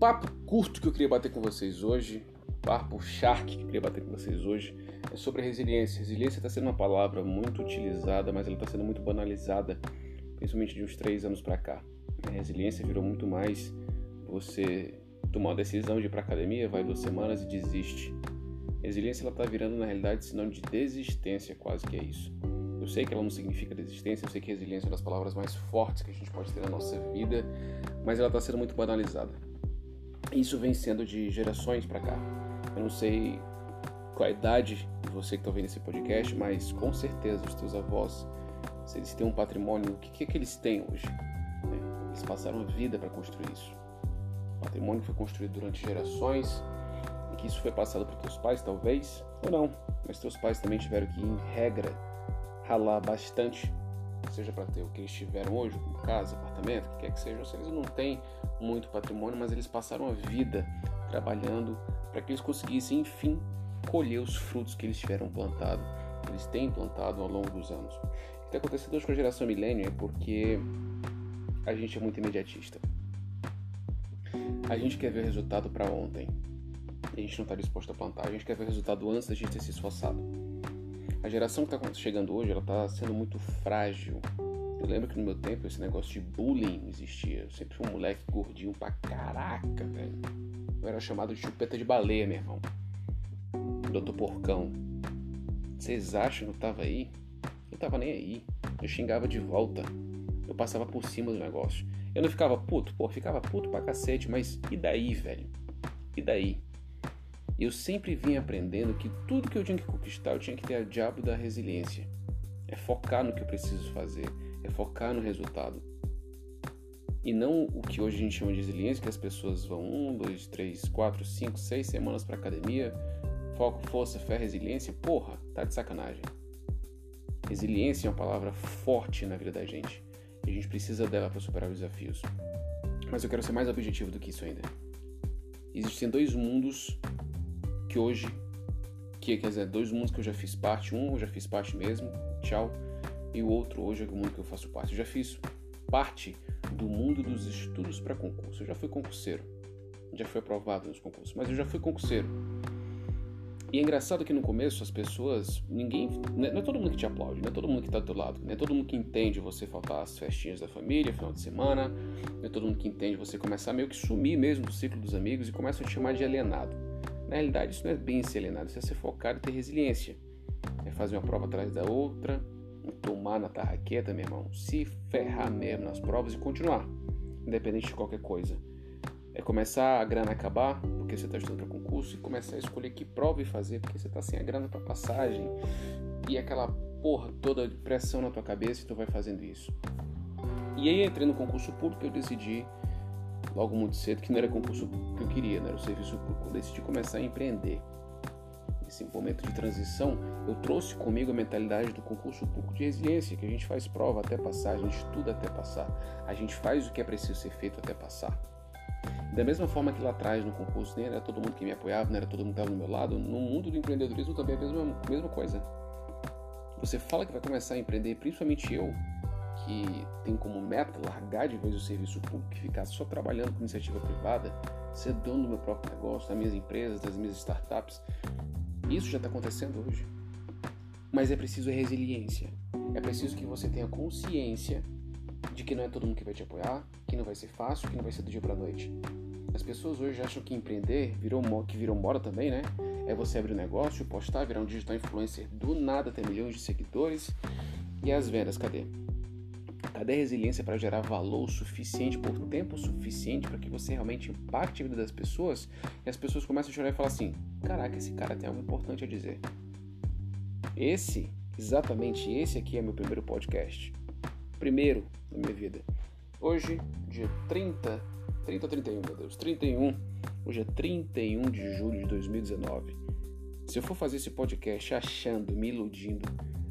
papo curto que eu queria bater com vocês hoje, papo shark que eu queria bater com vocês hoje, é sobre a resiliência. Resiliência está sendo uma palavra muito utilizada, mas ela está sendo muito banalizada, principalmente de uns três anos para cá. A resiliência virou muito mais você tomar uma decisão de ir para academia, vai duas semanas e desiste. Resiliência ela está virando na realidade sinônimo de desistência, quase que é isso. Eu sei que ela não significa desistência, eu sei que resiliência é uma das palavras mais fortes que a gente pode ter na nossa vida, mas ela está sendo muito banalizada. Isso vem sendo de gerações para cá. Eu não sei qual a idade de você que está ouvindo esse podcast, mas com certeza os teus avós, se eles têm um patrimônio, o que, é que eles têm hoje? Né? Eles passaram a vida para construir isso. O patrimônio foi construído durante gerações e que isso foi passado para teus pais, talvez, ou não. Mas teus pais também tiveram que, em regra, ralar bastante, seja para ter o que eles tiveram hoje, como casa, apartamento, o que quer que seja. Ou seja, eles não têm muito patrimônio, mas eles passaram a vida trabalhando para que eles conseguissem, enfim, colher os frutos que eles tiveram plantado, que eles têm plantado ao longo dos anos. O que está acontecendo hoje com a geração milênio é porque a gente é muito imediatista. A gente quer ver resultado para ontem. E a gente não está disposto a plantar. A gente quer ver resultado antes da gente ter se esforçado. A geração que está chegando hoje, ela está sendo muito frágil. Eu lembro que no meu tempo esse negócio de bullying existia. Eu sempre fui um moleque gordinho pra caraca, velho. Eu era chamado de chupeta de baleia, meu irmão. Doutor Porcão. Vocês acham que eu tava aí? Eu tava nem aí. Eu xingava de volta. Eu passava por cima do negócio. Eu não ficava puto, pô, ficava puto pra cacete, mas e daí, velho? E daí? Eu sempre vim aprendendo que tudo que eu tinha que conquistar, eu tinha que ter a diabo da resiliência. É focar no que eu preciso fazer, é focar no resultado. E não o que hoje a gente chama de resiliência, que as pessoas vão um, dois, três, quatro, cinco, seis semanas para academia, foco, força, fé, resiliência. Porra, tá de sacanagem. Resiliência é uma palavra forte na vida da gente. E a gente precisa dela para superar os desafios. Mas eu quero ser mais objetivo do que isso ainda. Existem dois mundos que hoje, que quer dizer, dois mundos que eu já fiz parte. Um eu já fiz parte mesmo, tchau. E o outro hoje é o mundo que eu faço parte. Eu já fiz parte do mundo dos estudos para concurso. Eu já fui concurseiro. Já fui aprovado nos concursos, mas eu já fui concurseiro. E é engraçado que no começo as pessoas, ninguém, não é todo mundo que te aplaude, não é todo mundo que está do teu lado, não é todo mundo que entende você faltar às festinhas da família, final de semana, não é todo mundo que entende você começar meio que sumir mesmo do ciclo dos amigos e começa a te chamar de alienado. Na realidade, isso não é bem ser alienado, isso é ser focado e ter resiliência. É fazer uma prova atrás da outra, tomar na tarraqueta, meu irmão, se ferrar mesmo nas provas e continuar, independente de qualquer coisa. É começar a grana acabar, porque você está estudando para concurso, e começar a escolher que prova e fazer, porque você está sem a grana para passagem, e aquela porra toda de pressão na tua cabeça, e tu vai fazendo isso. E aí entrei no concurso público, eu decidi logo muito cedo que não era concurso que eu queria, não era o serviço público. Eu decidi começar a empreender. Nesse momento de transição, eu trouxe comigo a mentalidade do concurso público de resiliência, que a gente faz prova até passar, a gente estuda até passar, a gente faz o que é preciso ser feito até passar. Da mesma forma que lá atrás no concurso nem era todo mundo que me apoiava, não era todo mundo que estava do meu lado, no mundo do empreendedorismo também é a mesma, mesma coisa. Você fala que vai começar a empreender, principalmente eu, que tem como meta largar de vez o serviço público e ficar só trabalhando com iniciativa privada, ser dono do meu próprio negócio, das minhas empresas, das minhas startups, isso já está acontecendo hoje. Mas é preciso resiliência. É preciso que você tenha consciência de que não é todo mundo que vai te apoiar, que não vai ser fácil, que não vai ser do dia para noite. As pessoas hoje acham que empreender virou que virou moda também, né? É você abrir um negócio, postar, virar um digital influencer do nada, ter milhões de seguidores. E as vendas, cadê? Cadê a resiliência para gerar valor suficiente por tempo suficiente para que você realmente impacte a vida das pessoas e as pessoas começam a chorar e falar assim: caraca, esse cara tem algo importante a dizer. Esse, exatamente esse aqui é meu primeiro podcast. Primeiro na minha vida. Hoje, dia 30, 30 ou 31, meu Deus, 31. Hoje é 31 de julho de 2019. Se eu for fazer esse podcast achando, me iludindo,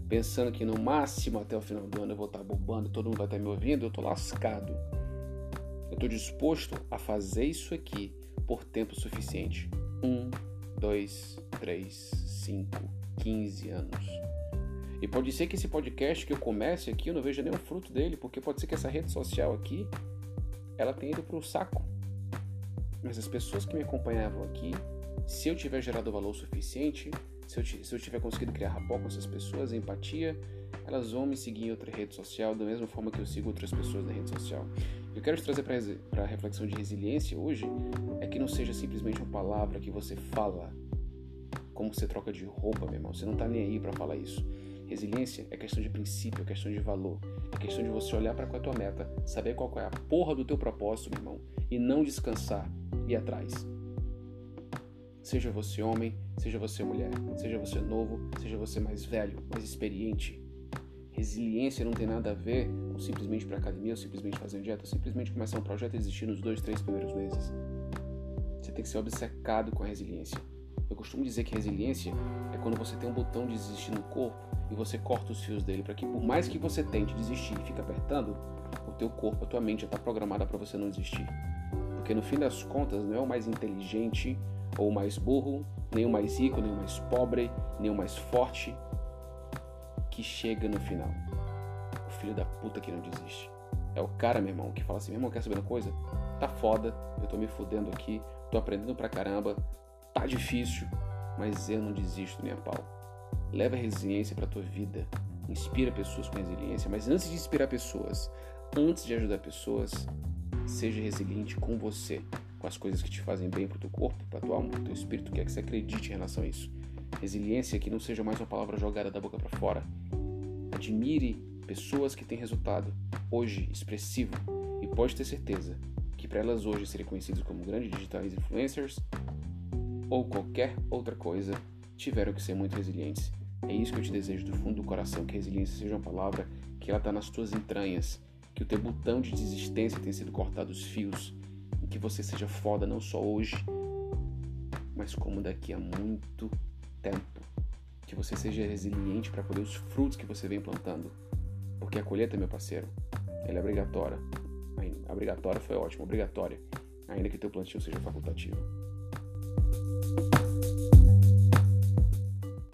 pensando que no máximo até o final do ano eu vou estar bombando, todo mundo vai estar me ouvindo, eu tô lascado. Eu tô disposto a fazer isso aqui por tempo suficiente. Um, dois, três, cinco, quinze anos. E pode ser que esse podcast que eu comece aqui eu não veja nenhum fruto dele, porque pode ser que essa rede social aqui ela tenha ido pro saco. Mas as pessoas que me acompanhavam aqui, se eu tiver gerado valor suficiente, se eu, se eu tiver conseguido criar rapport com essas pessoas, empatia, elas vão me seguir em outra rede social da mesma forma que eu sigo outras pessoas na rede social. Eu quero te trazer para a reflexão de resiliência hoje é que não seja simplesmente uma palavra que você fala, como você troca de roupa, meu irmão. Você não está nem aí para falar isso. Resiliência é questão de princípio, é questão de valor, é questão de você olhar para a tua meta, saber qual é a porra do teu propósito, meu irmão, e não descansar e atrás. Seja você homem, seja você mulher, seja você novo, seja você mais velho, mais experiente, Resiliência não tem nada a ver com simplesmente para academia, ou simplesmente fazer dieta, ou simplesmente começar um projeto e existir nos dois, três primeiros meses. Você tem que ser obcecado com a resiliência. Eu costumo dizer que resiliência é quando você tem um botão de desistir no corpo e você corta os fios dele para que por mais que você tente desistir e fique apertando, o teu corpo, a tua mente já está programada para você não desistir. Porque no fim das contas não é o mais inteligente ou o mais burro, nem o mais rico, nem o mais pobre, nem o mais forte, que chega no final. O filho da puta que não desiste. É o cara, meu irmão, que fala assim: meu irmão, quer saber uma coisa? Tá foda, eu tô me fudendo aqui, tô aprendendo pra caramba, tá difícil, mas eu não desisto, minha pau. Leva a resiliência pra tua vida. Inspira pessoas com resiliência, mas antes de inspirar pessoas, antes de ajudar pessoas, seja resiliente com você, com as coisas que te fazem bem pro teu corpo, pra tua alma, pro teu espírito, quer que você acredite em relação a isso. Resiliência que não seja mais uma palavra jogada da boca para fora. Admire pessoas que têm resultado hoje expressivo e pode ter certeza que para elas hoje serem conhecidas como grandes digitais influencers ou qualquer outra coisa, tiveram que ser muito resilientes. É isso que eu te desejo do fundo do coração, que resiliência seja uma palavra que ela está nas tuas entranhas, que o teu botão de desistência tenha sido cortado os fios, que você seja foda não só hoje, mas como daqui a muito tempo. Que você seja resiliente para colher os frutos que você vem plantando. Porque a colheita, meu parceiro, ela é obrigatória. Obrigatória foi ótimo, obrigatória. Ainda que teu plantio seja facultativo.